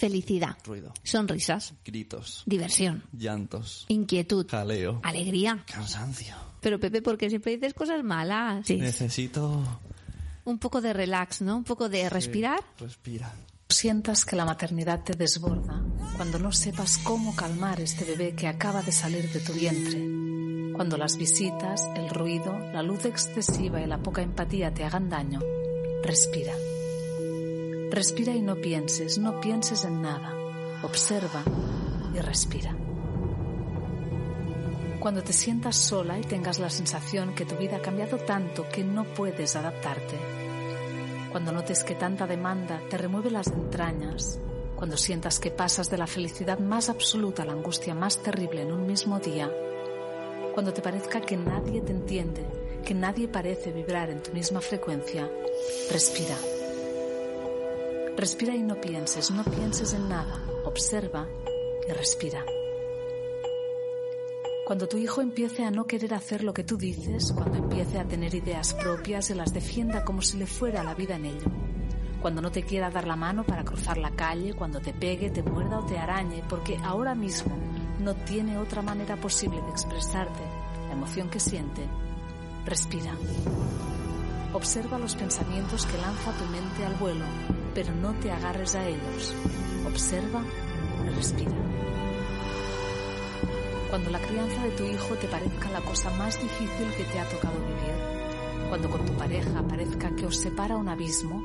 Felicidad. Ruido. Sonrisas. Gritos. Diversión. Llantos. Inquietud. Jaleo. Alegría. Cansancio. Pero Pepe, ¿por qué siempre dices cosas malas? Sí. Necesito Un poco de relax, ¿no? Un poco de respirar. Respira. Sientas que la maternidad te desborda, cuando no sepas cómo calmar este bebé que acaba de salir de tu vientre, cuando las visitas, el ruido, la luz excesiva y la poca empatía te hagan daño, respira. Respira y no pienses, no pienses en nada. Observa y respira. Cuando te sientas sola y tengas la sensación que tu vida ha cambiado tanto que no puedes adaptarte. Cuando notes que tanta demanda te remueve las entrañas. Cuando sientas que pasas de la felicidad más absoluta a la angustia más terrible en un mismo día. Cuando te parezca que nadie te entiende, que nadie parece vibrar en tu misma frecuencia, respira. Respira y no pienses, no pienses en nada. Observa y respira. Cuando tu hijo empiece a no querer hacer lo que tú dices, cuando empiece a tener ideas propias y las defienda como si le fuera la vida en ello. Cuando no te quiera dar la mano para cruzar la calle, cuando te pegue, te muerda o te arañe, porque ahora mismo no tiene otra manera posible de expresarte la emoción que siente, respira. Observa los pensamientos que lanza tu mente al vuelo, pero no te agarres a ellos. Observa y respira. Cuando la crianza de tu hijo te parezca la cosa más difícil que te ha tocado vivir, cuando con tu pareja parezca que os separa un abismo,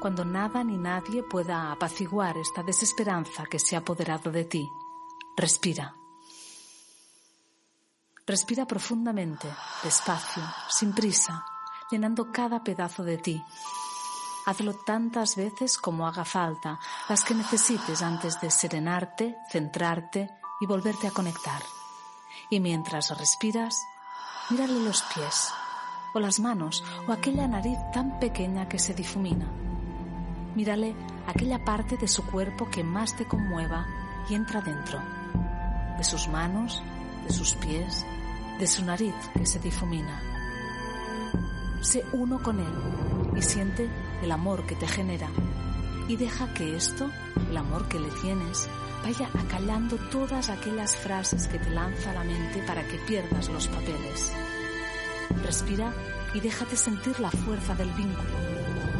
cuando nada ni nadie pueda apaciguar esta desesperanza que se ha apoderado de ti, respira. Respira profundamente, despacio, sin prisa, llenando cada pedazo de ti. Hazlo tantas veces como haga falta, las que necesites antes de serenarte, centrarte y volverte a conectar. Y mientras respiras, mírale los pies, o las manos, o aquella nariz tan pequeña que se difumina. Mírale aquella parte de su cuerpo que más te conmueva y entra dentro. De sus manos, de sus pies, de su nariz que se difumina. Sé uno con él y siente el amor que te genera. Y deja que esto, el amor que le tienes, vaya acallando todas aquellas frases que te lanza la mente para que pierdas los papeles. Respira y déjate sentir la fuerza del vínculo,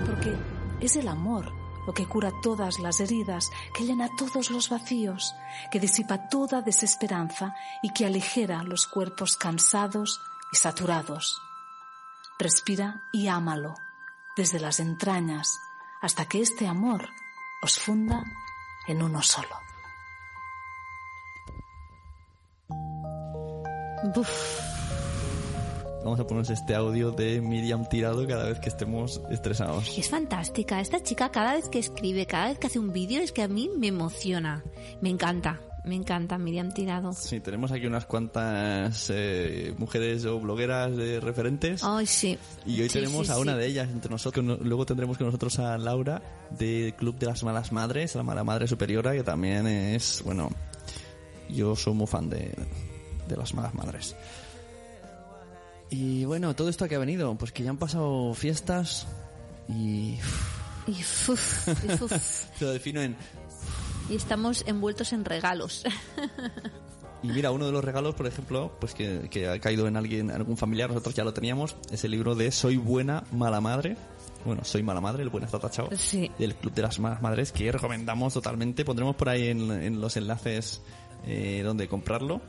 porque es el amor lo que cura todas las heridas, que llena todos los vacíos, que disipa toda desesperanza y que aligera los cuerpos cansados y saturados. Respira y ámalo, desde las entrañas, hasta que este amor os funda en uno solo. Vamos a ponernos este audio de Miriam tirado cada vez que estemos estresados. Es fantástica. Esta chica cada vez que escribe, cada vez que hace un vídeo, es que a mí me emociona. Me encanta. Me encanta Miriam Tirado. Sí, tenemos aquí unas cuantas eh, mujeres o blogueras de referentes. Ay, sí. Y hoy Sí, tenemos sí, a una sí. de ellas entre nosotros. No- Luego tendremos con nosotros a Laura del Club de las Malas Madres, la Mala Madre Superiora, que también es, bueno, yo soy muy fan de, de las Malas Madres. Y bueno, todo esto que ha venido, pues que ya han pasado fiestas y Y, uf, y, uf. lo defino en Y estamos envueltos en regalos. Y mira, uno de los regalos, por ejemplo, pues que, que ha caído en alguien, en algún familiar, nosotros ya lo teníamos, es el libro de Soy buena, mala madre. Bueno, Soy mala madre, el buen está tachado. Sí. Del Club de las Malas Madres, que recomendamos totalmente. Pondremos por ahí en, en los enlaces eh, donde comprarlo.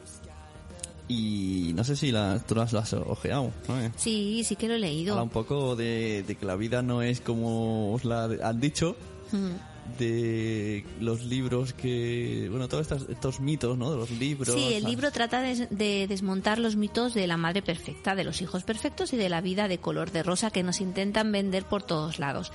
Y no sé si la, tú lo has, lo has ojeado, ¿no? Eh, Sí, sí que lo he leído. Habla un poco de, de que la vida no es como os la han dicho, Mm. De los libros que, bueno, todos estos, estos mitos, ¿no? De los libros. Sí, el libro trata de, de desmontar los mitos de la madre perfecta, de los hijos perfectos y de la vida de color de rosa que nos intentan vender por todos lados.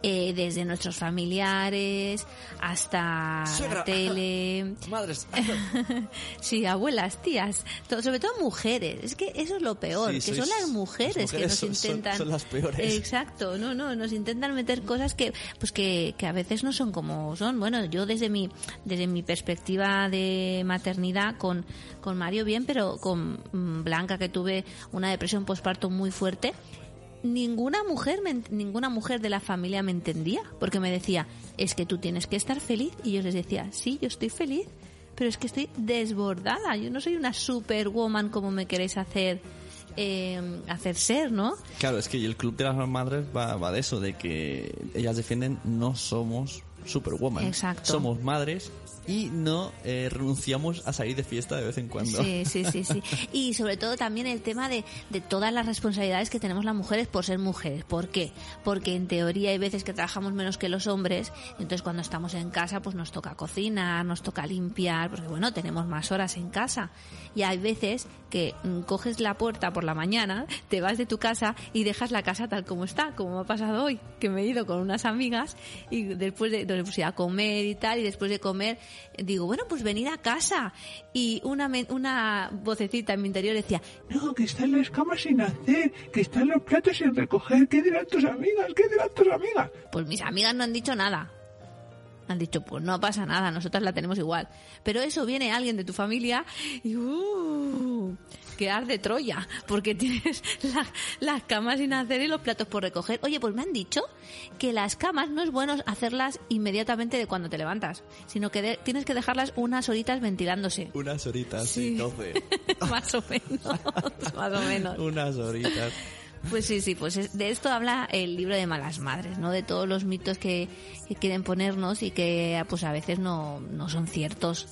Eh, desde nuestros familiares hasta Suegra. la tele. Madres. sí, abuelas, tías, sobre todo mujeres. Es que eso es lo peor, Sí, que sois- son las mujeres, las que nos son- intentan. son las peores. Exacto, no, no, nos intentan meter cosas que, pues que, que a veces no son como son. Bueno, yo desde mi, desde mi perspectiva de maternidad con, con Mario bien, pero con mm, Blanca que tuve una depresión postparto muy fuerte ninguna mujer, me, ninguna mujer de la familia me entendía, porque me decía, es que tú tienes que estar feliz. Y yo les decía, sí, yo estoy feliz, pero es que estoy desbordada. Yo no soy una superwoman como me queréis hacer. Eh, hacer ser, ¿no? Claro, es que el club de las madres va, va de eso, de que ellas defienden no somos superwoman. Exacto. Somos madres y no eh, renunciamos a salir de fiesta de vez en cuando. Sí, sí, sí, sí. Y sobre todo también el tema de, de todas las responsabilidades que tenemos las mujeres por ser mujeres. ¿Por qué? Porque en teoría hay veces que trabajamos menos que los hombres, entonces cuando estamos en casa pues nos toca cocinar, nos toca limpiar, porque bueno, tenemos más horas en casa. Y hay veces que mm, coges la puerta por la mañana, te vas de tu casa y dejas la casa tal como está, como me ha pasado hoy, que me he ido con unas amigas y después de, de pues, a comer y tal, y después de comer digo, bueno, pues venid a casa. Y una, una vocecita en mi interior decía, No, que están las camas sin hacer, que están los platos sin recoger. ¿Qué dirán tus amigas? ¿Qué dirán tus amigas? pues mis amigas no han dicho nada. Han dicho, pues no pasa nada, nosotras la tenemos igual. Pero eso viene alguien de tu familia y uh, que arde Troya, porque tienes la- las camas sin hacer y los platos por recoger. Oye, pues me han dicho que las camas no es bueno hacerlas inmediatamente de cuando te levantas, sino que de- tienes que dejarlas unas horitas ventilándose. Unas horitas, Sí. sí, 12. más o menos, más o menos. Unas horitas. Pues sí, sí, pues es- de esto habla el libro de Malas Madres, ¿no? De todos los mitos que, que quieren ponernos y que pues a veces no, no son ciertos.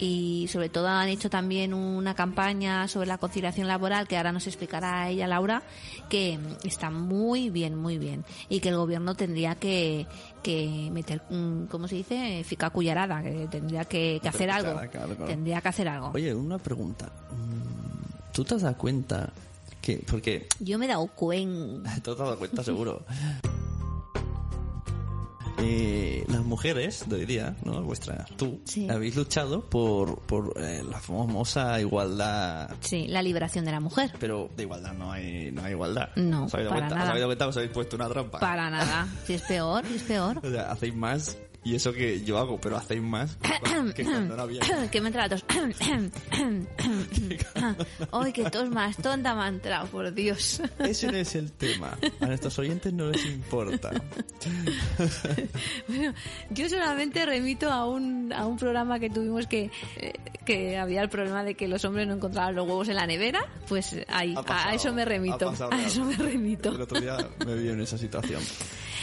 Y sobre todo han hecho también una campaña sobre la conciliación laboral que ahora nos explicará ella, Laura, que está muy bien, muy bien. Y que el gobierno tendría que, que meter, mm, ¿cómo se dice? Fica cullerada, que tendría que, que hacer algo. Claro, claro, claro. Tendría que hacer algo. Oye, una pregunta. Mm, ¿Tú te has dado cuenta que, porque Yo me he dado cuenta. te has dado cuenta seguro, eh, las mujeres de hoy día, ¿no? Vuestra, tú, Sí. habéis luchado por, por eh, la famosa igualdad. Sí, la liberación de la mujer. Pero de igualdad no hay, no hay igualdad. No, ¿Os habéis dado para cuenta? nada. ¿Os habéis dado cuenta? ¿Os habéis puesto una trampa? Para nada. Si es peor, si es peor. O sea, hacéis más y eso que yo hago, pero hacéis más que que cuando no había. que me entra la tos. Ay, qué tos más tonta me ha entrado, por Dios. Ese no es el tema. A nuestros oyentes no les importa. Bueno, yo solamente remito a un, a un programa que tuvimos que, eh, que había el problema de que los hombres no encontraban los huevos en la nevera. Pues ahí, pasado, a eso me remito. A eso me remito. El otro día me vi en esa situación.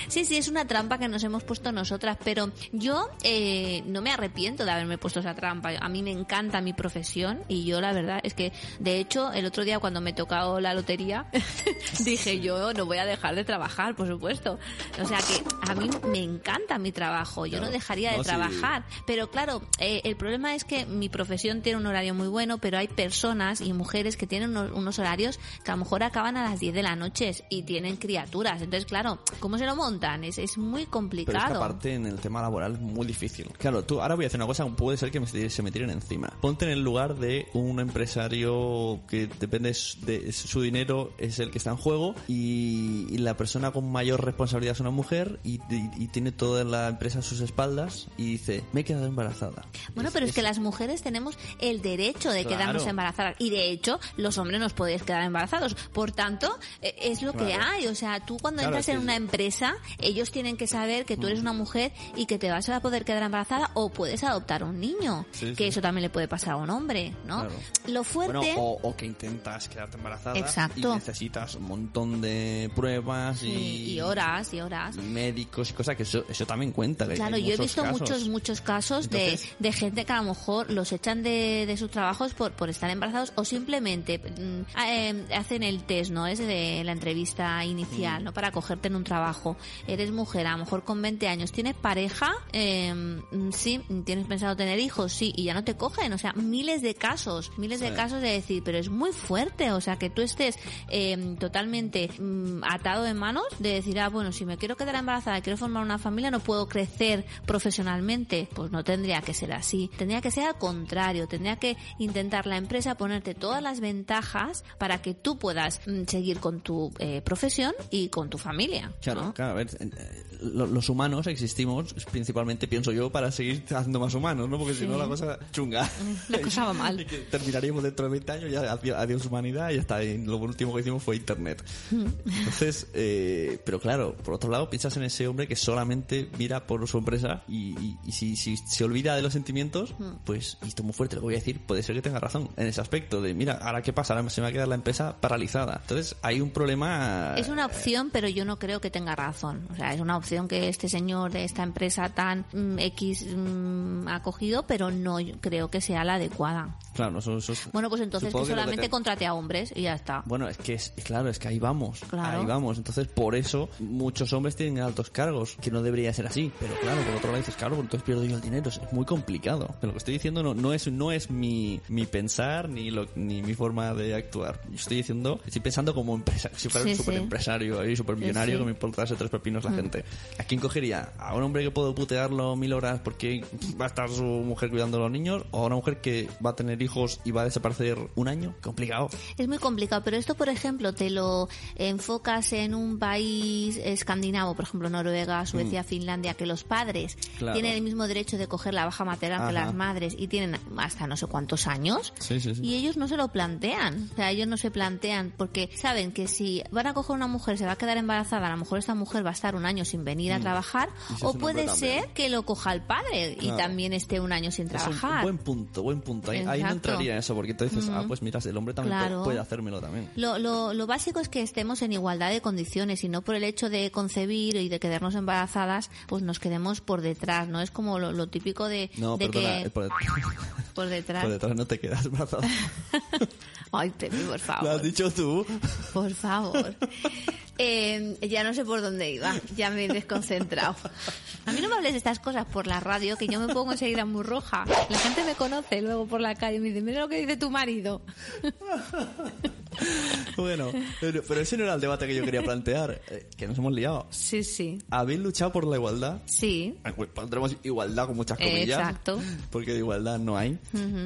Sí, sí, es una trampa que nos hemos puesto nosotras, pero yo eh, no me arrepiento de haberme puesto esa trampa. A mí me encanta mi profesión y yo la verdad es que, de hecho, el otro día cuando me tocó la lotería, dije yo no voy a dejar de trabajar, por supuesto. O sea que a mí me encanta mi trabajo, yo no dejaría de No, sí. trabajar. Pero claro, eh, el problema es que mi profesión tiene un horario muy bueno, pero hay personas y mujeres que tienen unos, unos horarios que a lo mejor acaban a las 10 de la noche y tienen criaturas. Entonces, claro, ¿cómo se lo montan? Es, es muy Pero es que complicado. aparte en el tema laboral es muy difícil. Claro, tú ahora voy a hacer una cosa, puede ser que me, se me tiren encima. Ponte en el lugar de un empresario que depende de su dinero, es el que está en juego y, y la persona con mayor responsabilidad es una mujer y, y- y tiene toda la empresa a sus espaldas y dice, me he quedado embarazada. Bueno, pero es que las mujeres tenemos el derecho de Claro. quedarnos embarazadas y de hecho los hombres nos podéis quedar embarazados. Por tanto, eh, es lo que Claro. hay. O sea, tú cuando Claro, entras es en que- una empresa, ellos tienen que saber que tú eres una mujer y que te vas a poder quedar embarazada o puedes adoptar un niño. Sí, que sí. eso también le puede pasar a un hombre, ¿no? Claro. Lo Bueno, fuerte... o, o que intentas quedarte embarazada Exacto. y necesitas un montón de pruebas Sí, y, y horas y horas. médicos y cosas que eso, eso también cuenta. Claro, yo he visto casos. muchos, muchos casos de, Entonces- de gente que a lo mejor los echan de, de sus trabajos por, por estar embarazados o simplemente mm, eh, hacen el test, ¿no? Es de la entrevista inicial, ¿no? Para cogerte en un trabajo. Eres mujer, a lo mejor con 20 años, tienes pareja, eh, sí, tienes pensado tener hijos, sí, y ya no te cogen. O sea, miles de casos, miles de casos de decir, pero es muy fuerte, o sea, que tú estés eh, totalmente mm, atado de manos de decir, ah, bueno, si me quiero quedar embarazada, quiero formar una familia, no puedo crecer profesionalmente. Pues no tendría que ser así. Tendría que ser al contrario. Tendría que intentar la empresa ponerte todas las ventajas para que tú puedas mm, seguir con tu eh, profesión y con tu familia. Claro, ¿no? claro. Ver, eh, lo- los humanos existimos principalmente, pienso yo, para seguir haciendo más humanos, ¿no? Porque si no la cosa chunga. La cosa va mal. Y que terminaríamos dentro de 20 años, ya adi- adiós humanidad y hasta lo último que hicimos fue internet. Entonces, eh, pero claro, por otro lado, piensas en ese hombre que solamente mira por su empresa y, y- y si, si se olvida de los sentimientos, pues, y esto es muy fuerte lo voy a decir, puede ser que tenga razón en ese aspecto de, mira, ahora qué pasa, ahora se me va a quedar la empresa paralizada. Entonces, hay un problema... Es una opción, pero yo no creo que tenga razón. O sea, es una opción que este señor de esta empresa tan mm, X mm, ha cogido, pero no creo que sea la adecuada. Claro, eso, eso es- Bueno, pues entonces que solamente te- contrate a hombres y ya está. Bueno, es que es, claro, es que ahí vamos. Claro. Ahí vamos. Entonces, por eso muchos hombres tienen altos cargos, que no debería ser así. Pero claro, por otro lado dices, claro, pues entonces pierdo yo el dinero. Es muy complicado. Pero lo que estoy diciendo no, no es, no es mi, mi pensar ni, lo, ni mi forma de actuar. Yo estoy diciendo, estoy pensando como empresa, si fuera Sí, un sí. super empresario ahí, super millonario, sí. que me importase tres pepinos la gente. ¿A quién cogería? ¿A un hombre que puedo putearlo mil horas porque va a estar su mujer cuidando a los niños? ¿O a una mujer que va a tener hijos y va a desaparecer un año? Complicado. Es muy complicado, pero esto, por ejemplo, te lo enfocas en un país escandinavo, por ejemplo, Noruega, Suecia, Finlandia, que los padres Mm. Claro. tienen el mismo derecho de coger la baja maternal que las madres y tienen hasta no sé cuántos años. Sí, sí, sí. Y ellos no se lo plantean. O sea, ellos no se plantean porque saben que si van a coger una mujer, se va a quedar embarazada, a lo mejor esta mujer va a estar un año sin venir a trabajar, Mm. Si o puede ser que lo coja el padre y también esté un año sin trabajar. buen punto, buen punto. Ahí, ahí no entraría eso, porque tú dices, ah, pues mira, el hombre también Claro. puede hacérmelo también. Lo, lo, lo básico es que estemos en igualdad de condiciones y no por el hecho de concebir y de quedarnos embarazadas, pues nos quedemos por detrás, ¿no? Es como lo, lo típico de, No, de perdona, que eh, por, det- por detrás. por detrás no te quedas embarazada. Ay, Pepe, por Lo has favor. dicho tú. Por favor. Eh, ya no sé por dónde iba, ya me he desconcentrado. A mí no me hables de estas cosas por la radio, que yo me pongo enseguida muy roja. La gente me conoce luego por la calle y me dice, mira lo que dice tu marido. Bueno, pero, pero ese no era el debate que yo quería plantear, eh, que nos hemos liado. Sí, sí. ¿Habéis luchado por la igualdad? Sí, Ah, pues Pondremos igualdad con muchas comillas. Exacto. Porque de igualdad no hay.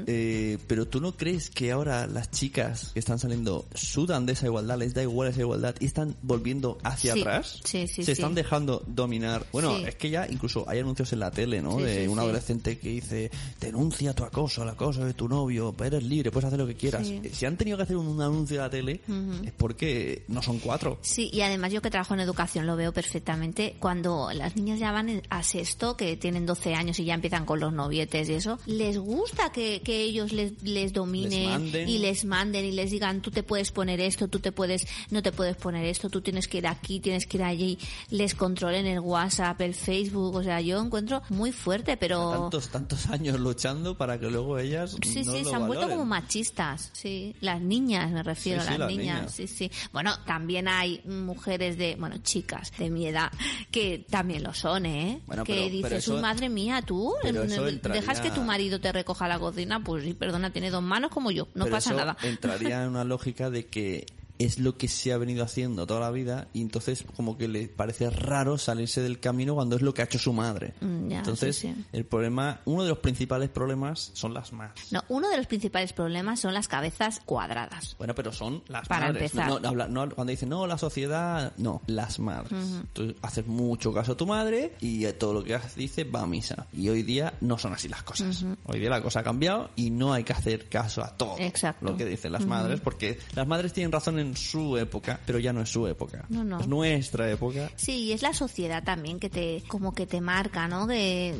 Eh, pero tú no crees que ahora las chicas que están saliendo sudan de esa igualdad, les da igual esa igualdad y están volviendo hacia Sí. atrás? Sí, sí, Se están dejando dominar. Bueno, es que ya incluso hay anuncios en la tele, ¿no? De un adolescente que dice, denuncia tu acoso, el acoso de tu novio, eres libre, puedes hacer lo que quieras. Eh, Si han tenido que hacer un, un anuncio la tele, es porque no son cuatro. Sí, y además yo que trabajo en educación lo veo perfectamente. Cuando las niñas ya van a sexto, que tienen 12 años y ya empiezan con los novietes y eso, les gusta que, que ellos les, les dominen Les y les manden y les digan, tú te puedes poner esto, tú te puedes, no te puedes poner esto, tú tienes que ir aquí, tienes que ir allí, les controlen el WhatsApp, el Facebook, o sea, yo encuentro muy fuerte, pero... Tantos, tantos años luchando para que luego ellas Sí, no sí, lo se han vuelto como machistas, sí. Las niñas, me refiero Sí, las las niñas. niñas. sí, sí. Bueno, también hay mujeres de, bueno, chicas de mi edad que también lo son, ¿eh? Bueno, que pero- pero dices, eso- "Uy, madre mía, tú, pero ¿dejas que tu marido te recoja la cocina? Pues sí, perdona, tiene dos manos como yo, no Pero pasa eso nada. Entraría en una lógica de que es lo que se ha venido haciendo toda la vida y entonces como que le parece raro salirse del camino cuando es lo que ha hecho su madre. Mm, ya, entonces sí, sí. el problema, uno de los principales problemas son las madres. No, uno de los principales problemas son las cabezas cuadradas. Bueno, pero son las Para madres. empezar. No, no, cuando dicen, no, la sociedad, no, las madres. Tú haces mucho caso a tu madre y todo lo que dice va a misa. Y hoy día no son así las cosas. Hoy día la cosa ha cambiado y no hay que hacer caso a todo Exacto. lo que dicen las madres, porque las madres tienen razón en su época, pero ya no es su época. No, no. Es nuestra época. Sí, y es la sociedad también que te, como que te marca, ¿no? Te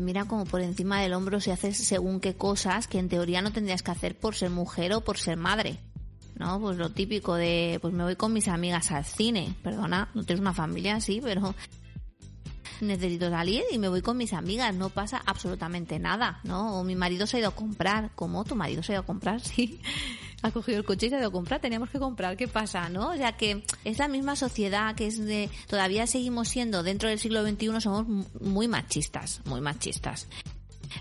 mira como por encima del hombro si haces según qué cosas que en teoría no tendrías que hacer por ser mujer o por ser madre. ¿No? Pues lo típico de, pues me voy con mis amigas al cine. Perdona, no tienes una familia así, pero necesito salir y me voy con mis amigas, no pasa absolutamente nada, ¿no? O mi marido se ha ido a comprar, ¿cómo? ¿Tu marido se ha ido a comprar? Sí. Ha cogido el coche y se ha ido a comprar, teníamos que comprar, ¿qué pasa, no? O sea que es la misma sociedad que es de, todavía seguimos siendo, dentro del siglo XXI somos muy machistas, muy machistas.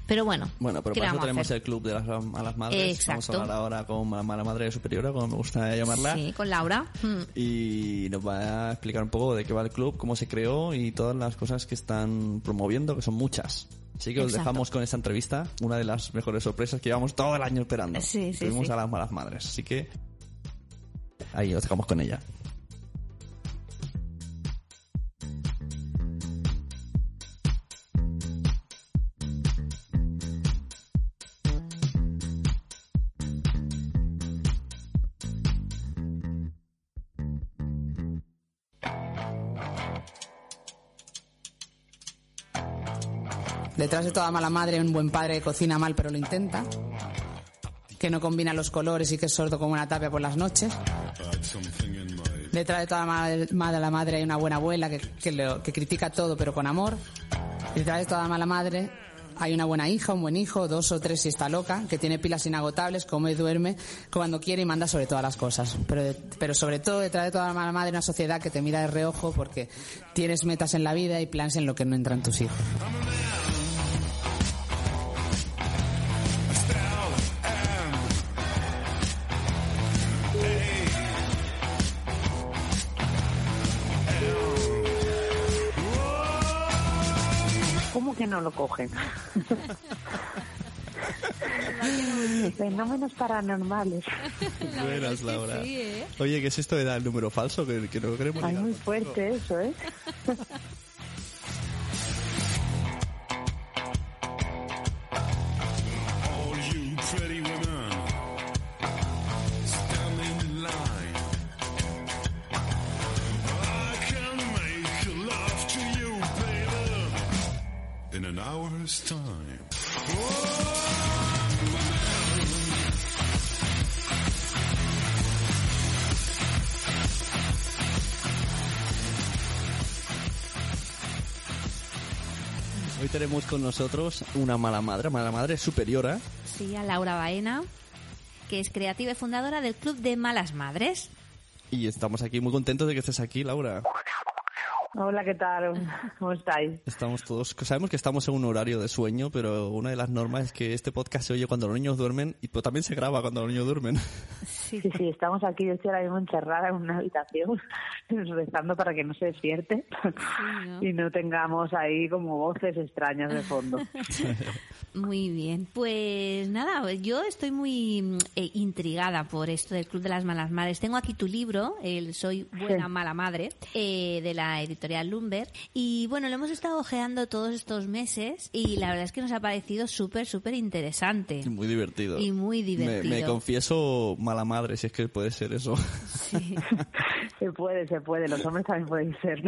Pero bueno, Bueno, pero ¿qué para eso tenemos hacer? el club de las, a las madres. Exacto. Vamos a hablar ahora con la mala madre superiora, como me gusta llamarla. Sí, con Laura. Mm. y nos va a explicar un poco de qué va el club, cómo se creó y todas las cosas que están promoviendo, que son muchas. Así que os Exacto. dejamos con esta entrevista, una de las mejores sorpresas que llevamos todo el año esperando. Sí, sí, Tuvimos sí. a las malas madres, así que ahí os dejamos con ella. Detrás de toda mala madre un buen padre cocina mal pero lo intenta. Que no combina los colores y que es sordo como una tapia por las noches. Detrás de toda mala madre hay una buena abuela que, que critica todo pero con amor. Detrás de toda mala madre hay una buena hija, un buen hijo, dos o tres si está loca, que tiene pilas inagotables, come y duerme cuando quiere y manda sobre todas las cosas. Pero, sobre todo detrás de toda la mala madre una sociedad que te mira de reojo porque tienes metas en la vida y planes en lo que no entran tus hijos. No lo cogen. Fenómenos paranormales. Buenas, Laura. ¿eh? Oye, ¿qué es esto de dar el número falso? Que, que no queremos Es muy fuerte eso, ¿eh? Hoy tenemos con nosotros una mala madre, mala madre superiora. Sí, a Laura Baena, que es creativa y fundadora del Club de Malas Madres. Y estamos aquí muy contentos de que estés aquí, Laura. Hola, ¿qué tal? ¿Cómo estáis? Estamos todos, sabemos que estamos en un horario de sueño, pero una de las normas es que este podcast se oye cuando los niños duermen y pues, también se graba cuando los niños duermen. Sí, sí, estamos aquí, yo estoy ahora mismo encerrada en una habitación rezando para que no se despierte y no tengamos ahí como voces extrañas de fondo. Muy bien, pues nada, yo estoy muy eh, intrigada por esto del Club de las Malas Madres. Tengo aquí tu libro, el Soy Buena Mala Madre, eh, de la editorial Lumber. Y bueno, lo hemos estado ojeando todos estos meses y la verdad es que nos ha parecido súper, súper interesante. Muy divertido. Y muy divertido. Me, confieso mala madre, si es que puede ser eso. Sí. se puede, se puede. Los hombres también pueden ser.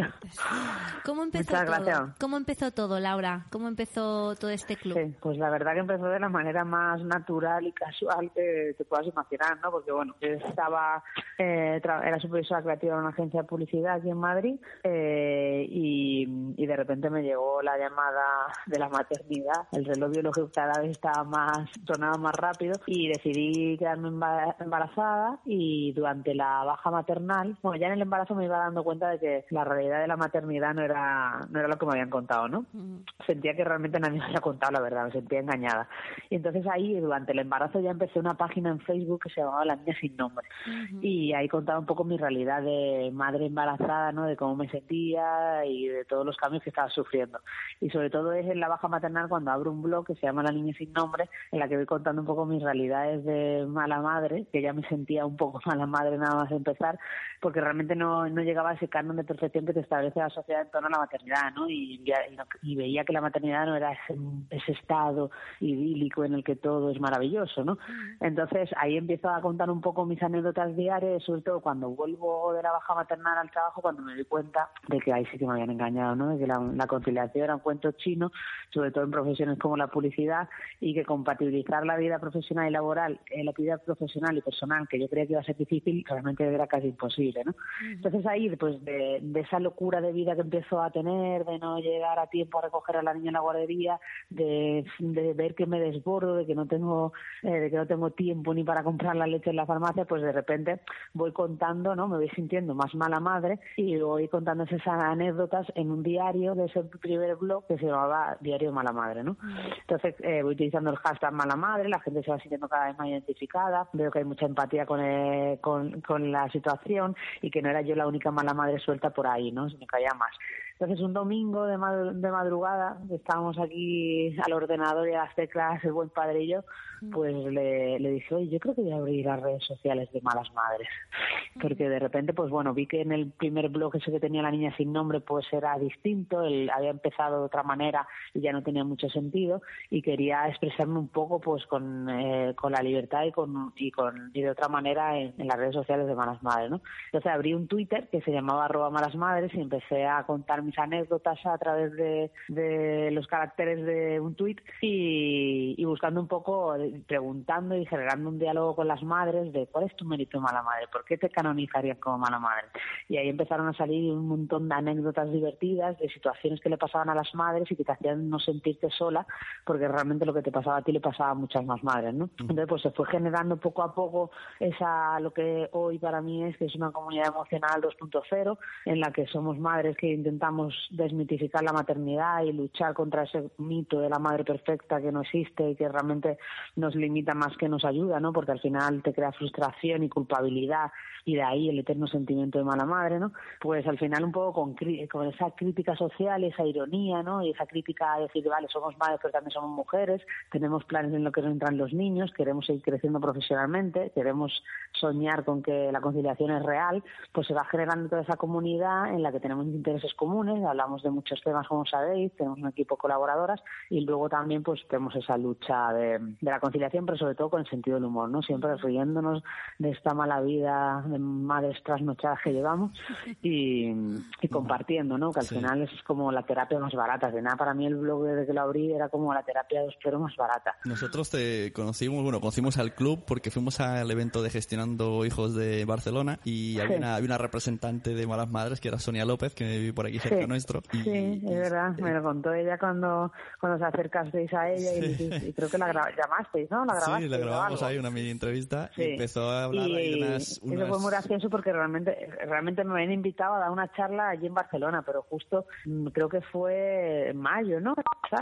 ¿Cómo empezó todo? ¿Cómo empezó todo, Laura? ¿Cómo empezó todo este club? pues la verdad que empezó de la manera más natural y casual que te puedas imaginar, ¿no? Porque bueno, yo estaba, eh, era supervisora creativa en una agencia de publicidad aquí en Madrid. Eh, y, de repente me llegó la llamada de la maternidad. El reloj biológico cada vez estaba más, sonaba más rápido y decidí quedarme embarazada y durante la baja maternal, bueno, ya en el embarazo me iba dando cuenta de que la realidad de la maternidad no era, no era lo que me habían contado, ¿no? Sentía que realmente nadie me había contado la verdad, me sentía engañada. Y entonces ahí, durante el embarazo, ya empecé una página en Facebook que se llamaba La Niña Sin Nombre. Y ahí contaba un poco mi realidad de madre embarazada, ¿no? De cómo me sentía y de todos los cambios que estaba sufriendo. Y sobre todo es en la baja maternal cuando abro un blog que se llama La Niña Sin Nombre, en la que voy contando un poco mis realidades de mala madre, que ya me sentía un poco mala madre nada más empezar, porque realmente no, no llegaba a ese canon de perfección que te establece la sociedad en torno a la maternidad, ¿no? Y, y, veía que la maternidad no era ese, ese, estado idílico en el que todo es maravilloso, ¿no? Entonces ahí empiezo a contar un poco mis anécdotas diarias, sobre todo cuando vuelvo de la baja maternal al trabajo, cuando me doy cuenta de que ahí sí que me habían engañado, ¿no? De que la, conciliación era un cuento chino, sobre todo en profesiones como la publicidad, y que compatibilizar la vida profesional y laboral, eh, la actividad profesional y personal, que yo creía que iba a ser difícil, realmente era casi imposible, ¿no? Entonces ahí, pues de, esa locura de vida que empiezo a tener, de no llegar a tiempo a recoger a la niña en la guardería, de, ver que me desbordo, de que no tengo, eh, de que no tengo tiempo ni para comprar la leche en la farmacia, pues de repente voy contando, ¿no? Me voy sintiendo más mala madre y voy contando esas anécdotas en un diario de ese primer blog que se llamaba Diario Mala Madre, ¿no? Entonces eh, voy utilizando el hashtag Mala Madre, la gente se va sintiendo cada vez más identificada, veo que hay mucha empatía con, eh, con, con la situación y que no era yo la única mala madre suelta por ahí, ¿no? Sino que había más. Entonces, un domingo de, madrugada, estábamos aquí al ordenador y a las teclas, el buen padre y yo, pues le, le dije, oye, yo creo que voy a abrir las redes sociales de Malas Madres. Porque de repente, pues bueno, vi que en el primer blog ese que tenía la niña sin nombre, pues era distinto, él había empezado de otra manera y ya no tenía mucho sentido, y quería expresarme un poco, pues con, eh, con la libertad y con, y con y de otra manera en, las redes sociales de Malas Madres, ¿no? Entonces abrí un Twitter que se llamaba arroba Malas Madres y empecé a contar mis anécdotas a través de, de los caracteres de un tuit y, y buscando un poco, preguntando y generando un diálogo con las madres de cuál es tu mérito mala madre, por qué te canonizarían como mala madre. Y ahí empezaron a salir un montón de anécdotas divertidas, de situaciones que le pasaban a las madres y que te hacían no sentirte sola, porque realmente lo que te pasaba a ti le pasaba a muchas más madres, ¿no? Entonces pues se fue generando poco a poco esa, lo que hoy para mí es que es una comunidad emocional 2.0, en la que somos madres que intentamos desmitificar la maternidad y luchar contra ese mito de la madre perfecta que no existe y que realmente nos limita más que nos ayuda, ¿no? Porque al final te crea frustración y culpabilidad y de ahí el eterno sentimiento de mala madre, ¿no? Pues al final un poco con, con esa crítica social, esa ironía, ¿no? Y esa crítica a decir, vale, somos madres pero también somos mujeres, tenemos planes en lo que nos entran los niños, queremos seguir creciendo profesionalmente, queremos soñar con que la conciliación es real, pues se va generando toda esa comunidad en la que tenemos intereses comunes, hablamos de muchos temas como sabéis, tenemos un equipo de colaboradoras y luego también pues tenemos esa lucha de, de la conciliación, pero sobre todo con el sentido del humor, ¿no? Siempre riéndonos de esta mala vida de madres trasnochadas que llevamos y, y compartiendo, ¿no? Que al Sí. final es como la terapia más barata. De nada, para mí el blog desde que lo abrí era como la terapia de espero más barata. Nosotros te conocimos, bueno, conocimos al club porque fuimos al evento de Gestionando Hijos de Barcelona y había, una, había una representante de Malas Madres que era Sonia López, que vive por aquí cerca Sí, nuestro. Y, Sí, y- es verdad, me lo contó ella cuando, cuando se acercasteis a ella y, y creo que la llamasteis, ¿no? La grabasteis Sí, la grabamos ahí, una mini entrevista, Sí. y empezó a hablar Y ahí de unas... Eso unas- fue muy gracioso porque realmente, realmente me habían invitado a dar una charla allí en Barcelona, pero justo mm, creo que fue en mayo, ¿no?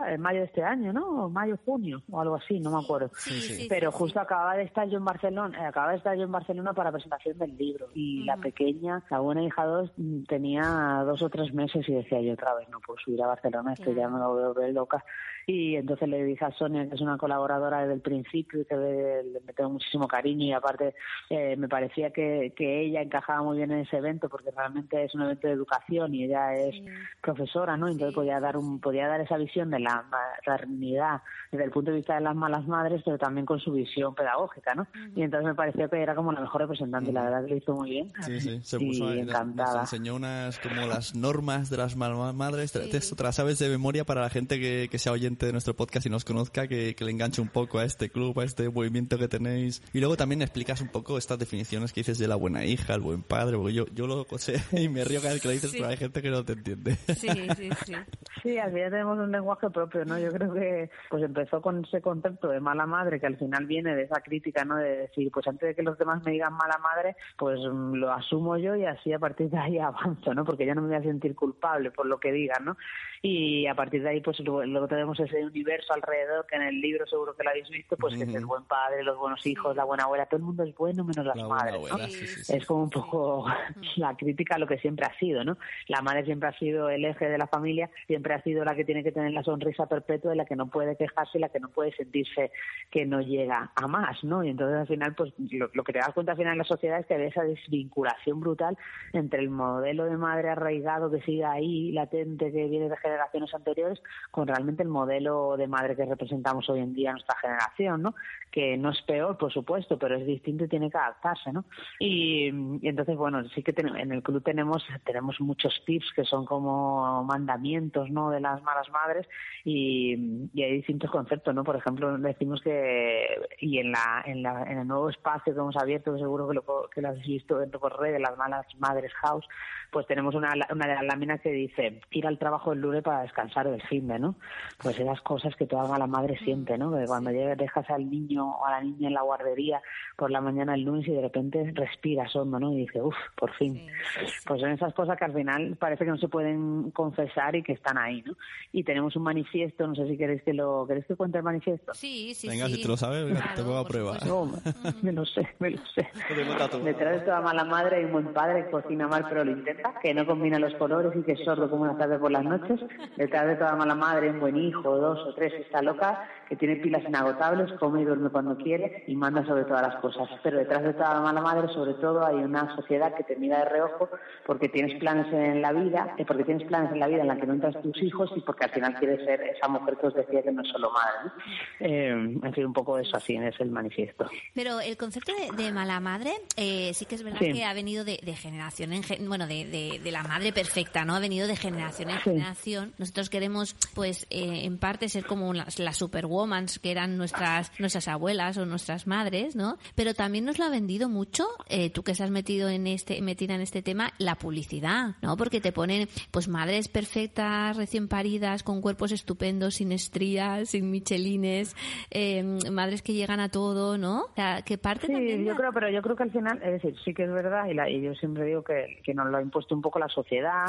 En mayo de este año, ¿no? O mayo, junio, o algo así, no me acuerdo. Sí, sí, pero sí, justo acababa de estar yo en Barcelona, eh, acababa de estar yo en Barcelona para la presentación del libro y la pequeña, la buena hija 2, tenía dos o tres meses y decía yo otra vez no puedo subir a Barcelona, esto ya me lo veo ver loca. Y entonces le dije a Sonia, que es una colaboradora desde el principio y que le, le tengo muchísimo cariño y aparte eh, me parecía que, que ella encajaba muy bien en ese evento porque realmente es un evento de educación y ella es profesora, ¿no? Entonces podía dar un podía dar esa visión de la maternidad desde el punto de vista de las malas madres, pero también con su visión pedagógica, ¿no? Y entonces me pareció que era como la mejor representante y la verdad que lo hizo muy bien. Sí, sí, se Y puso ahí, nos- nos, encantada. enseñó unas como las normas de las malas madres, te, te- te las sabes de memoria para la gente que, que sea oyente de nuestro podcast y nos conozca, que, que le enganche un poco a este club, a este movimiento que tenéis. Y luego también explicas un poco estas definiciones que dices de la buena hija, el buen padre, porque yo, yo lo sé y me río cada vez que lo dices, Sí. pero hay gente que no te entiende. Sí, sí, sí. Sí, al final tenemos un lenguaje propio, ¿no? Yo creo que pues empezó con ese concepto de mala madre que al final viene de esa crítica, ¿no? De decir, pues antes de que los demás me digan mala madre, pues mm, lo asumo yo y así a partir de ahí avanzo, ¿no? Porque ya no me voy a sentir culpable por lo que digan, ¿no? Y a partir de ahí, pues luego, tenemos ese universo alrededor que en el libro seguro que lo habéis visto, pues que es el buen padre, los buenos hijos, la buena abuela, todo el mundo es bueno menos las La madres, ¿no? abuela, sí, sí, sí. es como un poco la crítica a lo que siempre ha sido, ¿no? La madre siempre ha sido el eje de la familia, siempre ha sido la que tiene que tener la sonrisa perpetua y la que no puede quejarse y la que no puede sentirse que no llega a más, ¿no? Y entonces al final, pues lo, lo que te das cuenta al final en la sociedad es que hay esa desvinculación brutal entre el modelo de madre arraigado que sigue ahí, latente, que viene de generaciones anteriores, con realmente el modelo de madre que representamos hoy en día en nuestra generación, ¿no? Que no es peor, por supuesto, pero es distinto y tiene que adaptarse, ¿no? Y, entonces, bueno, sí que ten- en el club tenemos tenemos muchos tips que son como mandamientos, ¿no? De las malas madres y, y hay distintos conceptos, ¿no? Por ejemplo, decimos que y en la en, la, en el nuevo espacio que hemos abierto, seguro que lo que lo habéis visto dentro por red de las malas madres house, pues tenemos una, una de las láminas que dice ir al trabajo el lunes para descansar del fin de, ¿no? Pues esas cosas que toda la madre siente, ¿no? Que cuando llegas, dejas al niño o a la niña en la guardería por la mañana el lunes y de repente respiras hondo, ¿no? Y dice, uff, por fin. Sí, sí, sí. Pues son esas cosas que al final parece que no se pueden confesar y que están ahí, ¿no? Y tenemos un manifiesto, no sé si queréis que lo queréis que cuente el manifiesto. Sí, sí, Venga, sí. si te lo sabes, Claro, te pongo a prueba. No, me lo sé, me lo sé. Te. Detrás de toda mala madre hay un buen padre que cocina mal pero lo intenta, que no combina los colores y que es sordo como una tarde por las noches. Detrás de toda mala madre un buen hijo dos o tres está loca, que tiene pilas inagotables, come y duerme cuando quiere y manda sobre todas las cosas. Pero detrás de toda la mala madre, sobre todo, hay una sociedad que te mira de reojo porque tienes planes en la vida, eh, porque tienes planes en la vida en la que no entras tus hijos y porque al final quieres ser esa mujer que os decía que no es solo madre. Eh, en fin, un poco eso así es el manifiesto. Pero el concepto de, mala madre eh, sí que es verdad que ha venido de, generación en bueno, de, la madre perfecta, ¿no? Ha venido de generación en generación. Nosotros queremos, pues, eh, en parte ser como las, las superwoman que eran nuestras nuestras abuelas o nuestras madres, ¿no? Pero también nos lo ha vendido mucho, eh, tú que estás metido en este metida en este tema, la publicidad, ¿no? Porque te ponen, pues, madres perfectas, recién paridas, con cuerpos estupendos, sin estrías, sin michelines, eh, madres que llegan a todo, ¿no? que parte sí, yo creo, pero yo creo que al final, es decir, sí que es verdad, y, la, y yo siempre digo que, que nos lo ha impuesto un poco la sociedad,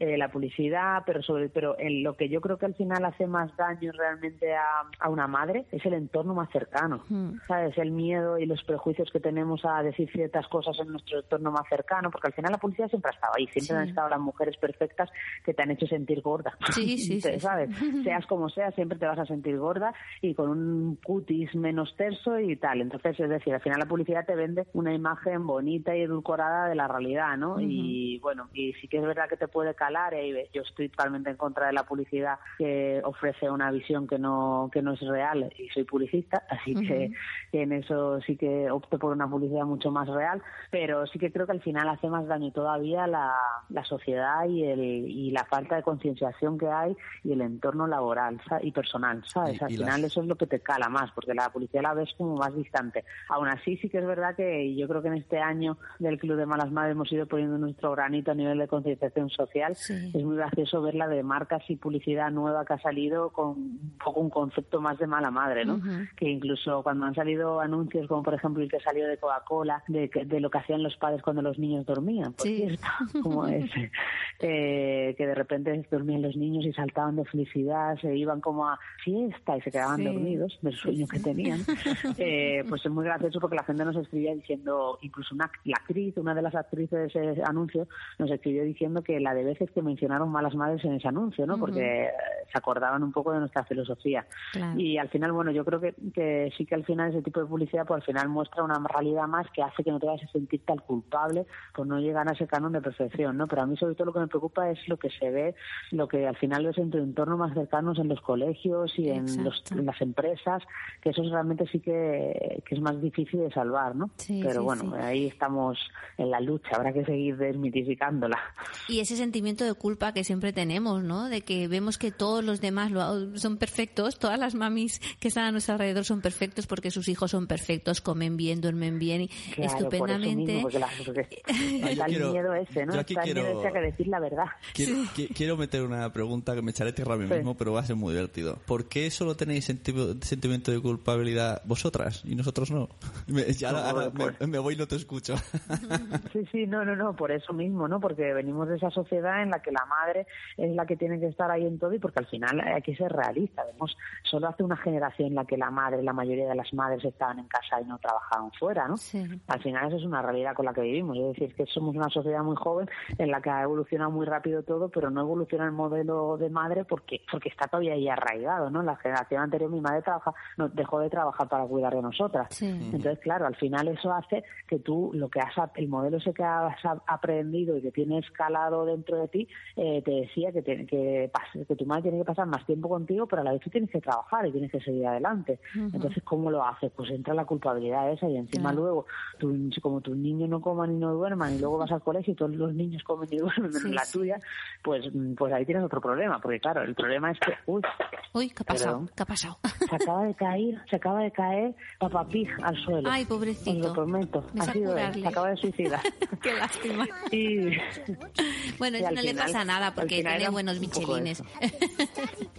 eh, la publicidad, pero sobre pero en lo que yo creo que al final hace más daño realmente a, a una madre es el entorno más cercano. ¿sabes? El miedo y los prejuicios que tenemos a decir ciertas cosas en nuestro entorno más cercano, porque al final la publicidad siempre ha estado ahí, siempre han estado las mujeres perfectas que te han hecho sentir gorda, sí, sí, ¿sabes? Seas como seas, siempre te vas a sentir gorda y con un cutis menos terso y tal. Entonces, es decir, al final la publicidad te vende una imagen bonita y edulcorada de la realidad, ¿no? Y bueno, y sí que es verdad que te puede calar, y yo estoy totalmente en contra de la publicidad que ofrece una visión que no, que no es real y soy publicista, así que, en eso sí que opto por una publicidad mucho más real, pero sí que creo que al final hace más daño todavía la, la sociedad y, el, y la falta de concienciación que hay y el entorno laboral y personal, ¿sabes? al final eso es lo que te cala más, porque la publicidad la ves como más distante. Aún así sí que es verdad que yo creo que en este año del Club de Malas Madres hemos ido poniendo nuestro granito a nivel de concienciación social. Es muy gracioso verla de marcas y publicidad nueva que ha salido con un poco un concepto más de mala madre, ¿no? Que incluso cuando han salido anuncios como por ejemplo el que salió de Coca-Cola, de, de lo que hacían los padres cuando los niños dormían, por cierto, como ese, eh, que de repente dormían los niños y saltaban de felicidad, se iban como a fiesta y se quedaban dormidos del sueño que tenían. Eh, pues es muy gracioso porque la gente nos escribía diciendo, incluso una, la actriz, una de las actrices de ese anuncio, nos escribió diciendo que la de veces que mencionaron malas madres en ese anuncio, ¿no? Porque se acordaban un poco de nuestra filosofía. Y al final, bueno, yo creo que, que sí que al final ese tipo de publicidad, pues al final muestra una realidad más que hace que no te vayas a sentir tan culpable por no llegar a ese canon de perfección, ¿no? Pero a mí sobre todo lo que me preocupa es lo que se ve, lo que al final ves en tu entorno más cercanos en los colegios y en, las empresas, que eso realmente sí que, que, es más difícil de salvar, ¿no? Pero bueno, ahí estamos en la lucha, habrá que seguir desmitificándola. Y ese sentimiento de culpa que siempre tenemos, ¿no? De que vemos que todos los demás son perfectos, todas las mamis que están a nuestro alrededor son perfectos porque sus hijos son perfectos, comen bien, duermen bien y estupendamente. Por el miedo ese, ¿no? Está quiero... miedo ese que decir la verdad. Quiero, meter una pregunta que me echaré tierra a mí mismo, pero va a ser muy divertido. ¿Por qué solo tenéis sentimiento de culpabilidad vosotras y nosotros no? Me, ahora, me, voy y no te escucho. Sí, sí, no, no, no, por eso mismo, ¿no? Porque venimos de esa sociedad en la que la madre es la que tiene que estar ahí en todo y porque al final hay que ser realista. Vemos, solo hace una generación en la que la madre, la mayoría de las madres estaban en casa y no trabajaban fuera, ¿no? Al final eso es una realidad con la que vivimos. Es decir, que somos una sociedad muy joven en la que ha evolucionado muy rápido todo, pero no evoluciona el modelo de madre porque porque está todavía ahí arraigado, ¿no? La generación anterior mi madre trabaja, no, dejó de trabajar para cuidar de nosotras. Entonces, claro, al final eso hace que tú lo que has el modelo ese que has aprendido y que tienes escalado dentro de ti eh, te decía que que, que tu madre tiene que pasar más tiempo contigo, pero a la vez tú tienes que trabajar y tienes que seguir adelante. Entonces, ¿cómo lo haces? Pues entra la culpabilidad esa y encima luego, tú, como tus niños no coman y no duerman y luego vas al colegio y todos los niños comen y duermen en la tuya, pues, pues ahí tienes otro problema, porque claro, el problema es que, uy, uy ¿qué ha pasado? ¿Qué ha pasado? Se acaba de caer, se acaba de caer Papá Pig al suelo. Ay, pobrecito. Lo prometo. Ha sido él, se acaba de suicidar. Qué lástima. Y... Bueno, no le pasa nada porque tiene buenos michelines.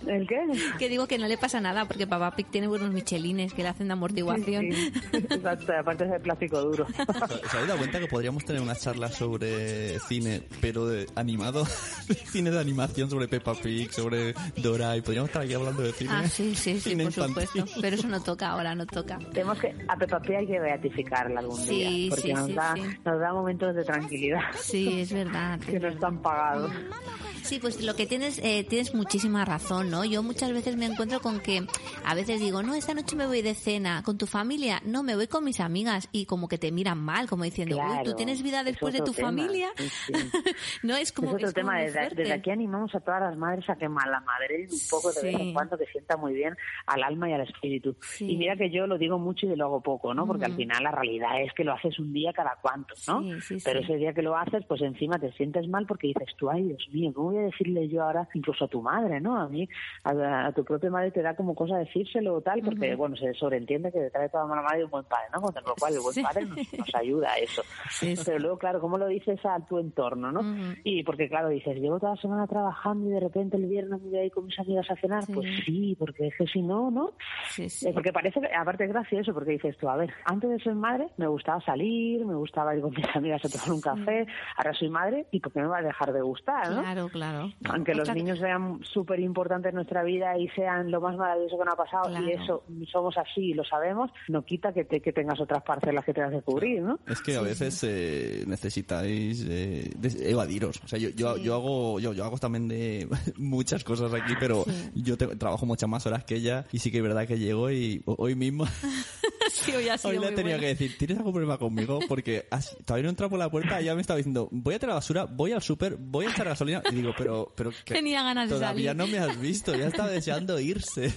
¿El qué? Que digo que no le pasa nada porque Papá Pig tiene buenos michelines que le hacen de amortiguación. Exacto, aparte es de plástico duro. ¿Se habéis dado cuenta que podríamos tener una charla sobre cine, pero de animado? cine de animación sobre Peppa Pig, sobre Dora, y podríamos estar aquí hablando de cine. Ah, sí, sí, sí, por supuesto. Pero eso no toca ahora, no toca. Tenemos que, a Peppa Pig hay que beatificarla algún día, porque nos, da, nos da momentos de tranquilidad. Sí, es verdad. que no están 哎呀，妈妈。Sí, pues lo que tienes, eh, tienes muchísima razón, ¿no? Yo muchas veces me encuentro con que a veces digo, no, esta noche me voy de cena con tu familia, no, me voy con mis amigas y como que te miran mal, como diciendo, uy, tú tienes vida después de tu familia. no es como. Es otro tema. Desde, aquí animamos a todas las madres a que la madre un poco de vez en cuando que sienta muy bien al alma y al espíritu. Y mira que yo lo digo mucho y lo hago poco, ¿no? Porque al final la realidad es que lo haces un día cada cuanto, ¿no? Pero ese día que lo haces, pues encima te sientes mal porque dices tú, ay Dios mío, ¿cómo voy a decirle yo ahora incluso a tu madre, ¿no? A mí, a, tu propia madre te da como cosa decírselo o tal, porque bueno, se sobreentiende que detrás de toda mala madre un buen padre, ¿no? Con lo cual el buen padre nos, ayuda a eso. Pero luego, claro, ¿cómo lo dices a tu entorno, no? Y porque, claro, dices, llevo toda la semana trabajando y de repente el viernes me voy a ir con mis amigas a cenar. Pues sí, porque es que si no, ¿no? Eh, porque parece, que, aparte es gracioso, porque dices tú, a ver, antes de ser madre me gustaba salir, me gustaba ir con mis amigas a tomar un café, ahora soy madre y ¿por qué me va a dejar de gustar, no? Claro, claro. Aunque los niños sean súper importantes en nuestra vida y sean lo más maravilloso que nos ha pasado y eso somos así y lo sabemos, no quita que, te, que tengas otras parcelas que tengas que cubrir, ¿no? Es que a veces eh, necesitáis eh, evadiros. O sea, yo, yo, yo hago yo, yo hago también de muchas cosas aquí, pero yo trabajo muchas más horas que ella y sí que es verdad que llego y hoy mismo hoy, le he tenido que decir, ¿tienes algún problema conmigo? Porque todavía no entra por la puerta y ya me estaba diciendo, voy a tirar la basura, voy al súper, voy a echar gasolina. Y digo, pero, pero Tenía ganas de todavía no me has visto, ya estaba deseando irse.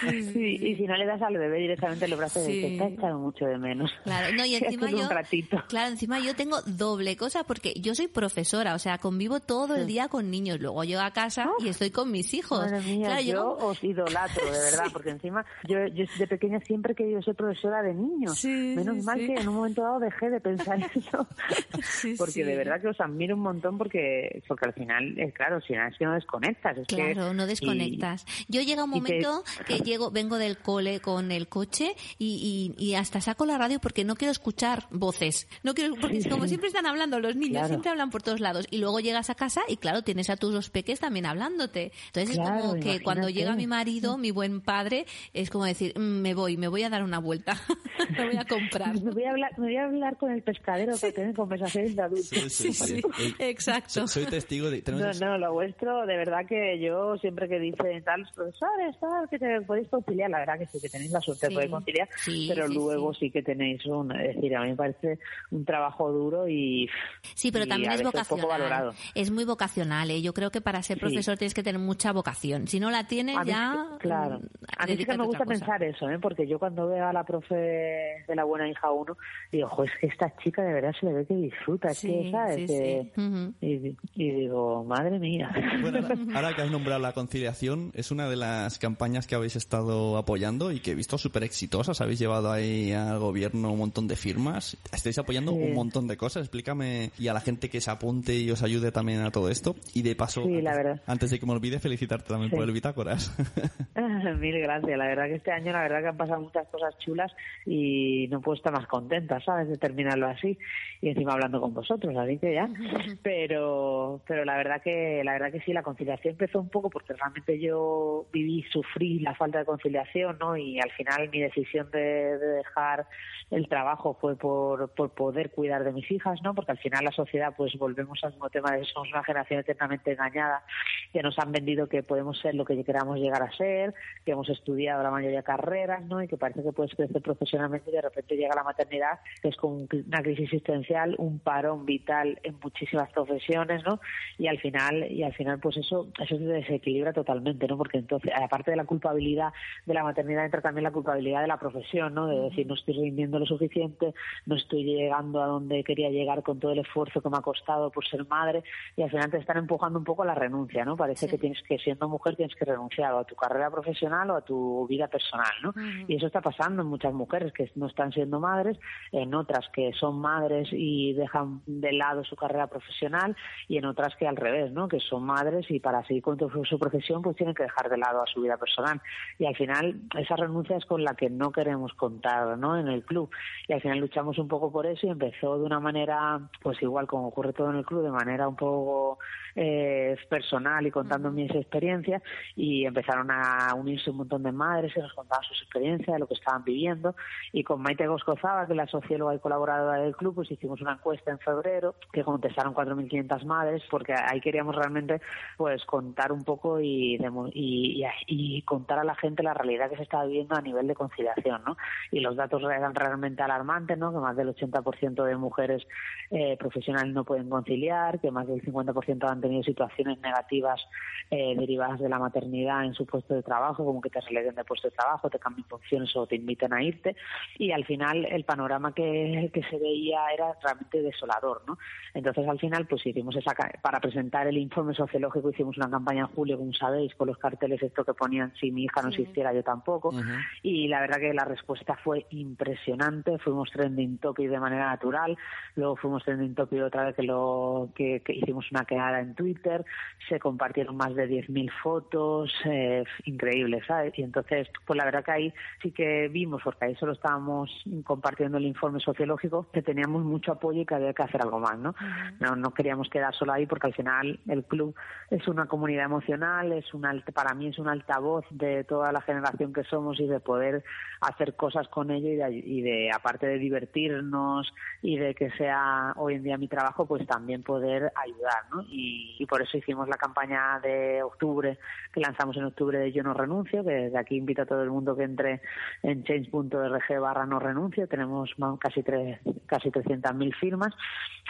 Sí, y si no le das al bebé directamente los brazos, sí. te está echando mucho de menos. Claro, no, y encima yo, claro, encima yo tengo doble cosa porque yo soy profesora, o sea, convivo todo el día con niños, luego llego a casa y estoy con mis hijos. Madre mía, yo, os idolatro, de verdad, porque encima yo, yo de pequeña siempre he querido ser profesora de niños. Menos mal que en un momento dado dejé de pensar eso, porque de verdad que os admiro un montón porque porque al final, es claro, si no es que no desconectas. Es claro, no desconectas. yo llega un momento que llego, vengo del cole con el coche y, y, hasta saco la radio porque no quiero escuchar voces. No quiero, porque como siempre están hablando los niños, siempre hablan por todos lados. Y luego llegas a casa y claro, tienes a tus dos peques también hablándote. Entonces es como que cuando llega mi marido, mi buen padre, es como decir, mm, me voy, me voy a dar una vuelta. Me voy a comprar. Me voy a hablar, me voy a hablar con el pescadero para tener conversaciones de adultos. Sí, sí, exacto. Soy, testigo de... No, no, lo vuestro, de verdad que yo siempre que dicen tal, los profesores, tal, que te podéis conciliar, la verdad que sí, que tenéis la suerte de poder conciliar, pero luego sí. que tenéis un, es decir, a mí me parece un trabajo duro y... Sí, pero también es vocacional. Es muy vocacional, ¿eh? yo creo que para ser profesor tienes que tener mucha vocación. Si no la tienes ya... claro. Mm, a mí sí que me gusta pensar eso, ¿eh? porque yo cuando veo a la profe de la buena hija uno, digo, jo, es que esta chica de verdad se le ve que disfruta, es que, ¿sabes? y, digo, madre mía. Bueno, ahora, que has nombrado la conciliación, es una de las campañas que habéis estado apoyando y que he visto súper exitosas. Habéis llevado ahí al gobierno un montón de firmas. Estáis apoyando un montón de cosas. Explícame y a la gente que se apunte y os ayude también a todo esto. Y de paso, antes, de que me olvide, felicitarte también por el Bitácoras. Mil gracias. La verdad que este año, la verdad que han pasado muchas cosas chulas y no puedo estar más contenta, ¿sabes? De terminarlo así y encima hablando con vosotros, así que ya. Pero, pero la verdad que, la verdad que sí, la conciliación empezó un poco porque realmente yo viví, sufrí la falta de conciliación, ¿no? Y al final mi decisión de, dejar el trabajo fue por, por poder cuidar de mis hijas, ¿no? Porque al final la sociedad, pues volvemos al mismo tema de que somos una generación eternamente engañada, que nos han vendido que podemos ser lo que queramos llegar a ser, que hemos estudiado la mayoría de carreras, ¿no? Y que parece que puedes crecer profesionalmente y de repente llega la maternidad, que es como una crisis existencial, un parón vital en muchísimas profesiones, ¿no? Y al final, y al final, pues eso, eso se desequilibra totalmente, ¿no? Porque entonces, aparte de la culpabilidad de la maternidad, entra también la culpabilidad de la profesión, ¿no? De decir, no estoy rindiendo lo suficiente, no estoy llegando a donde quería llegar con todo el esfuerzo que me ha costado por ser madre, y al final te están empujando un poco a la renuncia, ¿no? Parece que tienes que, siendo mujer, tienes que renunciar a tu carrera profesional o a tu vida personal, ¿no? Y eso está pasando en muchas mujeres que no están siendo madres, en otras que son madres y dejan de lado su carrera profesional, y en otras que al revés, ¿no? Que son madres y para seguir con su profesión pues tienen que dejar de lado a su vida personal. Y al final esa renuncia es con la que no queremos contar, ¿no? En el club. Y al final luchamos un poco por eso y empezó de una manera, pues igual como ocurre todo en el club, de manera un poco eh, personal y contando mis experiencias y empezaron a unirse un montón de madres y nos contaban sus experiencias, de lo que estaban viviendo Y con Maite Goscozaba, que es la socióloga y colaboradora del club, pues hicimos una encuesta en febrero que contestaron 4.500 madres, porque ahí queríamos realmente pues contar un poco y, y, y, contar a la gente la realidad que se está viviendo a nivel de conciliación, ¿no? Y los datos eran realmente alarmantes, ¿no? Que más del 80% de mujeres eh, profesionales no pueden conciliar, que más del 50% han tenido situaciones negativas eh, derivadas de la maternidad en su puesto de trabajo, como que te releguen de puesto de trabajo, te cambien funciones o te inviten a irte. Y al final el panorama que, que se veía era realmente desolador, ¿no? Entonces al final pues hicimos esa para presentar el informe sociológico hicimos una campaña en julio, como sabéis, con los carteles esto que ponían si mi hija no existiera yo tampoco. Y la verdad que la respuesta fue impresionante. Fuimos trending topic de manera natural. Luego fuimos trending topic otra vez que lo que, hicimos una quedada en Twitter. Se compartieron más de 10.000 fotos. Eh, increíble, ¿sabes? Y entonces, pues la verdad que ahí sí que vimos, porque ahí solo estábamos compartiendo el informe sociológico, que teníamos mucho apoyo y que había que hacer algo más, ¿no? No, no queríamos quedar solo ahí porque al final el club es una comunidad emocional, es un para mí es un altavoz de toda la generación que somos y de poder hacer cosas con ello y de, aparte de divertirnos y de que sea hoy en día mi trabajo, pues también poder ayudar, ¿no? Y, por eso hicimos la campaña de octubre, que lanzamos en octubre de Yo no renuncio, que desde aquí invito a todo el mundo que entre en change.org barra no renuncio, tenemos casi, tres, casi 300.000 firmas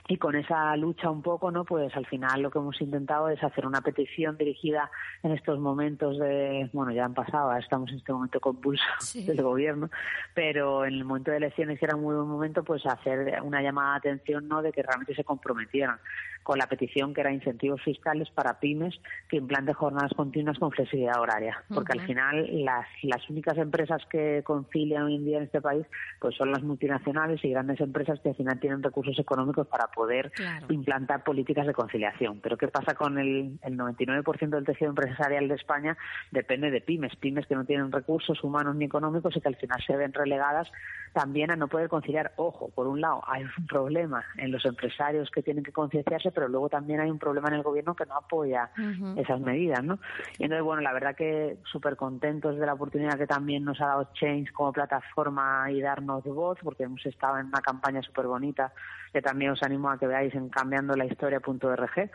y con esa lucha un poco, ¿no? Pues al final lo que hemos intentado es hacer una petición dirigida en estos momentos de, bueno, ya han pasado, estamos en este momento convulso del gobierno, pero en el momento de elecciones era un muy buen momento pues hacer una llamada de atención, ¿no? De que realmente se comprometieran con la petición que era incentivos fiscales para pymes que implanten jornadas continuas con flexibilidad horaria, porque al final las, las únicas empresas que concilian hoy en día en este país pues son las multinacionales y grandes empresas que al final tienen recursos económicos para poder implantar políticas de conciliación. Pero ¿qué pasa con el, el 99% del tejido empresarial de España? Depende de pymes, pymes que no tienen recursos humanos ni económicos y que al final se ven relegadas también a no poder conciliar. Ojo, por un lado hay un problema en los empresarios que tienen que concienciarse, pero luego también hay un problema en el gobierno que no apoya esas medidas, ¿no? Y entonces, bueno, la verdad que súper contentos de la oportunidad que también nos ha dado Change como plataforma y darnos voz, porque hemos estado en una campaña súper bonita que también os animo a que veáis en cambiando la historia.org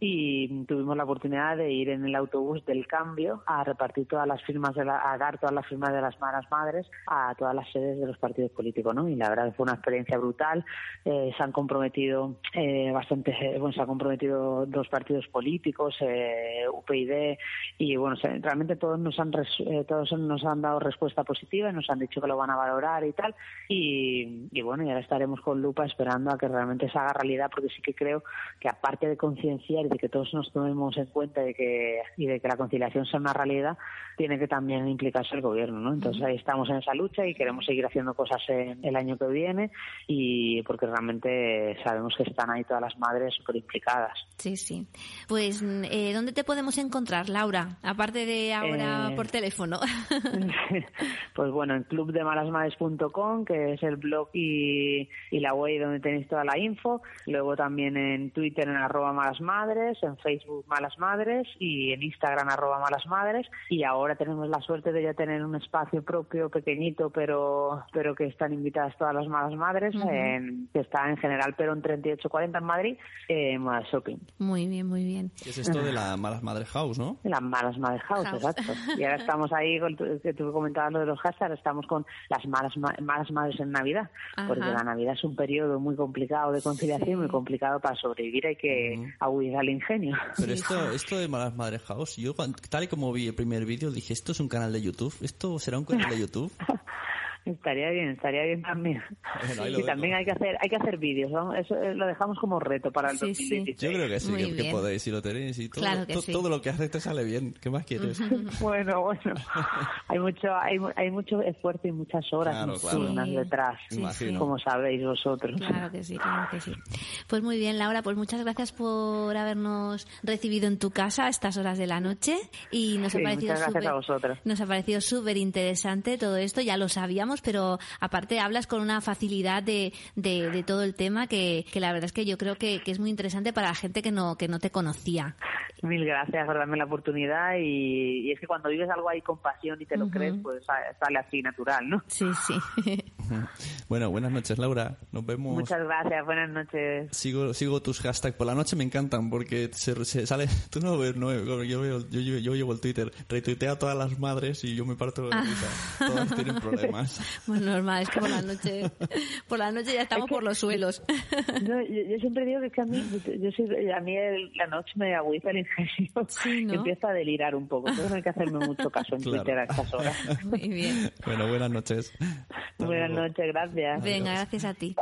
y tuvimos la oportunidad de ir en el autobús del cambio a repartir todas las firmas de a dar todas las firmas de las malas madres a todas las sedes de los partidos políticos, ¿no? Y la verdad fue una experiencia brutal. Eh, se han comprometido eh, bastante, bueno, se han comprometido dos partidos políticos, eh, UPyD y bueno, realmente todos nos han eh, todos nos han dado respuesta positiva, nos han dicho que lo van a valorar y tal y, y bueno, y ahora estaremos con lupa esperando a que realmente se haga realidad, porque sí que creo que aparte de concienciar y de que todos nos tomemos en cuenta de que, y de que la conciliación sea una realidad, tiene que también implicarse el gobierno, ¿no? Entonces ahí estamos en esa lucha y queremos seguir haciendo cosas en el año que viene y porque realmente sabemos que están ahí todas las madres súper implicadas. Sí, sí. Pues, eh, ¿dónde te podemos encontrar, Laura? Aparte de ahora eh, por teléfono. pues bueno, en clubdemalasmadres.com, que es el blog y, y la web donde tenéis toda la info. Luego también en Twitter en arroba malas madres, en Facebook malas madres y en Instagram arroba malas madres. Y ahora tenemos la suerte de ya tener un espacio propio pequeñito, pero pero que están invitadas todas las malas madres, en, que está en General pero en 3840 en Madrid, en Moda Shopping. Muy bien, muy bien. es esto de la Malas Madres House, no? La Malas Madres House, exacto. Y ahora estamos ahí, con, que tú comentabas lo de los hashtags, estamos con las malas, malas madres en Navidad, porque la Navidad es un periodo muy complicado de conciliación, muy complicado para sobrevivir, hay que uh al ingenio. Pero esto, esto de Malas Madres House, yo tal y como vi el primer vídeo dije, ¿esto es un canal de YouTube? ¿Esto será un canal de YouTube? Estaría bien, estaría bien también. y también hay que hacer hay que hacer vídeos, ¿no? Eso eh, lo dejamos como reto para el sí, Yo creo que sí, que, podéis, si lo tenéis y todo, todo lo que haces te sale bien. ¿Qué más quieres? bueno, bueno. hay mucho hay, hay mucho esfuerzo y muchas horas detrás, como sabéis vosotros. Claro que sí, claro que sí. Pues muy bien, Laura, pues muchas gracias por habernos recibido en tu casa a estas horas de la noche y nos ha parecido súper nos ha parecido súper interesante todo esto, ya lo sabíamos pero aparte hablas con una facilidad de, de, de todo el tema que, que la verdad es que yo creo que, que es muy interesante para la gente que no, que no te conocía. Mil gracias por darme la oportunidad y, y es que cuando vives algo ahí con pasión y te lo crees, pues sa- sale así natural, ¿no? Sí, sí. Bueno, buenas noches, Laura. Nos vemos. Muchas gracias, buenas noches. Sigo, sigo tus hashtags por la noche, me encantan porque se, se sale. Tú no lo ves, no, yo, veo, yo, yo, yo llevo el Twitter, retuitea a todas las madres y yo me parto de Ah. risa. Todas tienen problemas. Bueno, normal, es que por la noche, por la noche ya estamos por los suelos. No, yo, yo siempre digo que, es que a mí, yo soy, a mí el- la noche me agüiza el ingenio Sí, ¿no? empiezo a delirar un poco. Entonces no hay que hacerme mucho caso en Claro. Twitter a estas horas. Muy bien. Bueno, buenas noches. Hasta Buenas noches, gracias. Venga, gracias a ti.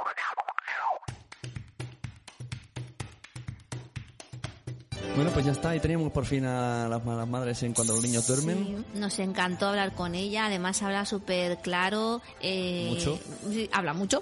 Bueno, pues ya está, y teníamos por fin a las malas madres en cuando los niños duermen. Sí, nos encantó hablar con ella, además habla súper claro. eh, Mucho. sí, habla mucho.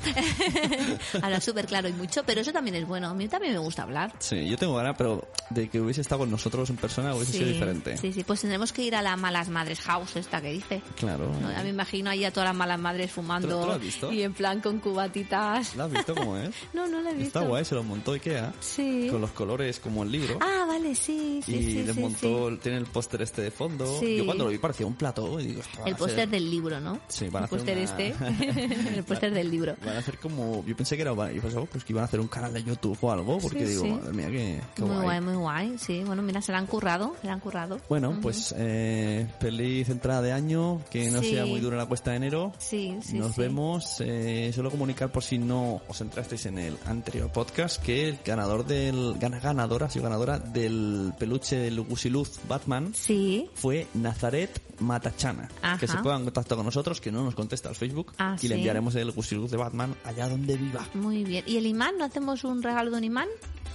habla súper claro y mucho, pero eso también es bueno. A mí también me gusta hablar. Sí, yo tengo ganas, pero de que hubiese estado con nosotros en persona hubiese sido diferente. sí, sí, pues tendremos que ir a la Malas Madres House, esta que dice. Claro. No, a mí me imagino ahí a todas las malas madres ¿Tú- fumando tú lo has visto? y en plan con cubatitas. ¿La has visto cómo es? No, no la he visto. Está guay, se lo montó Ikea. Sí. Con los colores como el libro. Ah, vale, sí, sí, y sí. les sí, tiene el póster este de fondo. Sí. Yo cuando lo vi parecía un plato y digo, El póster del libro, ¿no? Sí, van a el hacer póster una- este. el póster del libro. Van a hacer como, yo pensé que era, yo pensaba pues que iban a hacer un canal de YouTube o algo, porque digo, madre mía, qué, qué muy guay. guay. muy guay, sí. Bueno, mira, se la han currado, se la han currado. Bueno, pues eh, feliz entrada de año, que no sea muy dura la cuesta de enero. Sí, sí, Nos vemos. Eh, solo comunicar por si no os entrasteis en el anterior podcast que el ganador del gana, ganadora, sí, ganadora del peluche del Gusiluz Batman Sí. fue Nazaret Matachana. Ajá. Que se ponga en contacto con nosotros, que no nos contesta al Facebook Ah, y le enviaremos el Gusiluz de Batman allá donde viva. Muy bien. ¿Y el imán? ¿No hacemos un regalo de un imán?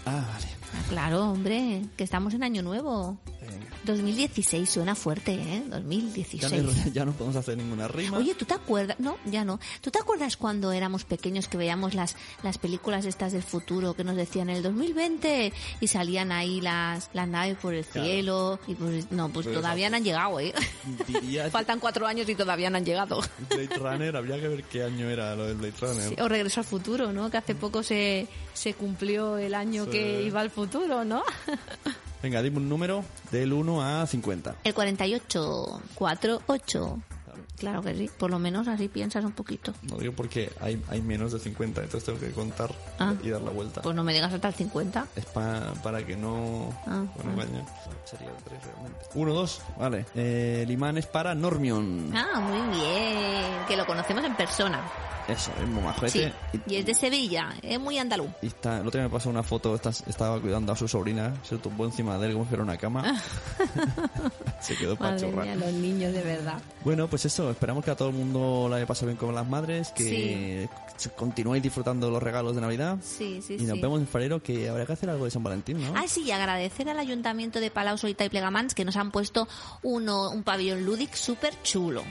Ah, vale. Claro, hombre, que estamos en año nuevo. Venga. 2016 suena fuerte, ¿eh? Ya 2016. no, ya no podemos hacer ninguna rima. Oye, ¿tú te acuerdas? No, ya no. ¿Tú te acuerdas cuando éramos pequeños que veíamos las, las películas estas del futuro que nos decían el 2020 y salían ahí las, las naves por el Claro. cielo? Y pues, no, pues Pero todavía no han llegado, ¿eh? Diría Faltan cuatro años y todavía no han llegado. Blade Runner, habría que ver qué año era lo del Blade Runner. Sí, o Regreso al futuro, ¿no? Que hace poco se, se cumplió el año Sí. que iba al futuro, ¿no? Venga, dime un número del 1 a 50. El 48, 48. Claro que sí, por lo menos así piensas un poquito. No digo porque hay, hay menos de 50, entonces tengo que contar Ah. y dar la vuelta. Pues no me digas hasta el 50. Es pa- para que no... Ah, bueno, ah. vaya. Sería el 3 realmente. 1, 2, vale. Eh, el imán es para Normion. Ah, muy bien. Que lo conocemos en persona. Eso, es muy majete. Sí. Y, Y es de Sevilla, es muy andaluz. y está, el otro día me pasó una foto, esta- estaba cuidando a su sobrina, se tumbó encima de él como si fuera una cama. se quedó para Madre mía, los niños de verdad. Bueno, pues eso, esperamos que a todo el mundo la haya pasado bien con las madres, que se- continuéis disfrutando los regalos de Navidad. Sí, sí, y nos sí. vemos en febrero, que habrá que hacer algo de San Valentín, ¿no? Ah, sí, y agradecer al Ayuntamiento de Palau, Solita y Plegamans que nos han puesto uno, un pabellón lúdic súper chulo.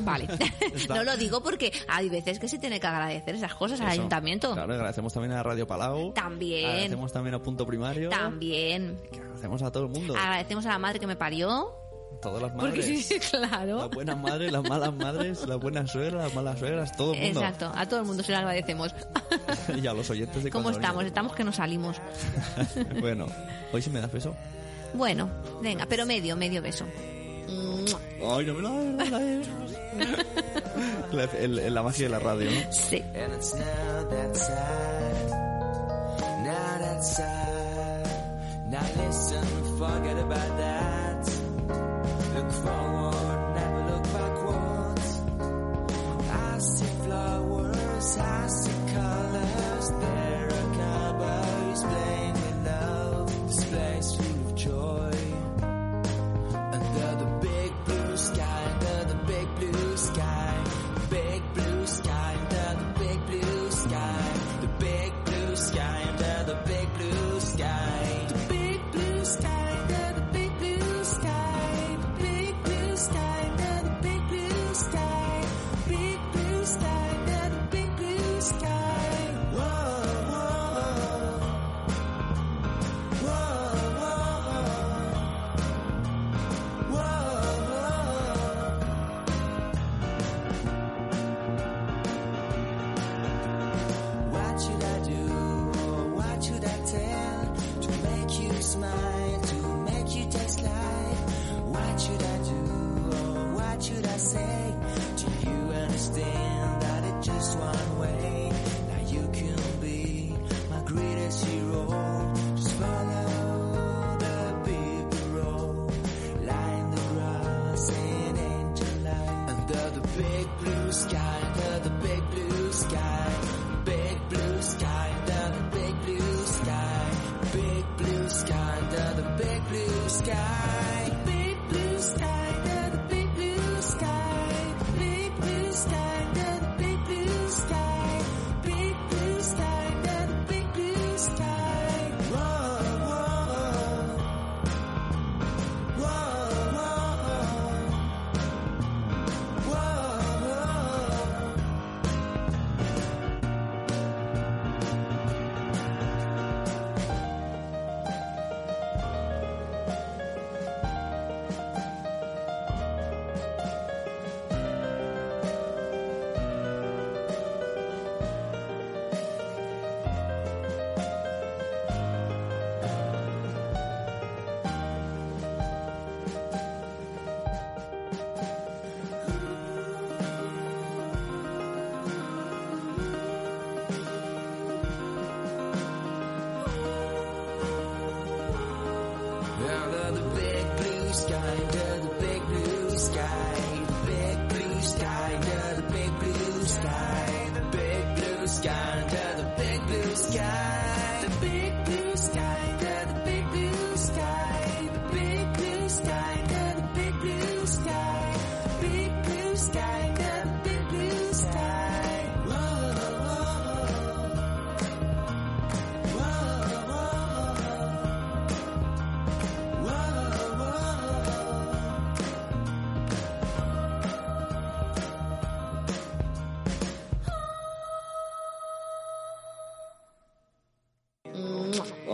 Vale. No lo digo porque hay veces que se tiene que agradecer esas cosas al Eso. Ayuntamiento. Claro, agradecemos también a Radio Palau. También. Agradecemos también a Punto Primario. También. Que agradecemos a todo el mundo. Agradecemos a la madre que me parió. Todas las Porque madres. sí, claro. Las buenas madres, las malas madres, las buenas suegras, las malas suegras, todo el mundo. Exacto, a todo el mundo se lo agradecemos. y a los oyentes de ¿Cómo estamos? Estamos que no salimos. bueno, hoy sí me das beso. Bueno, venga, pero medio, medio beso. Ay, no me la, el- el- la magia de la radio, ¿no? Sí. And it's now that time. Now that time. Now listen, forget about that. Look forward, never look backwards. I see flowers, I see colors.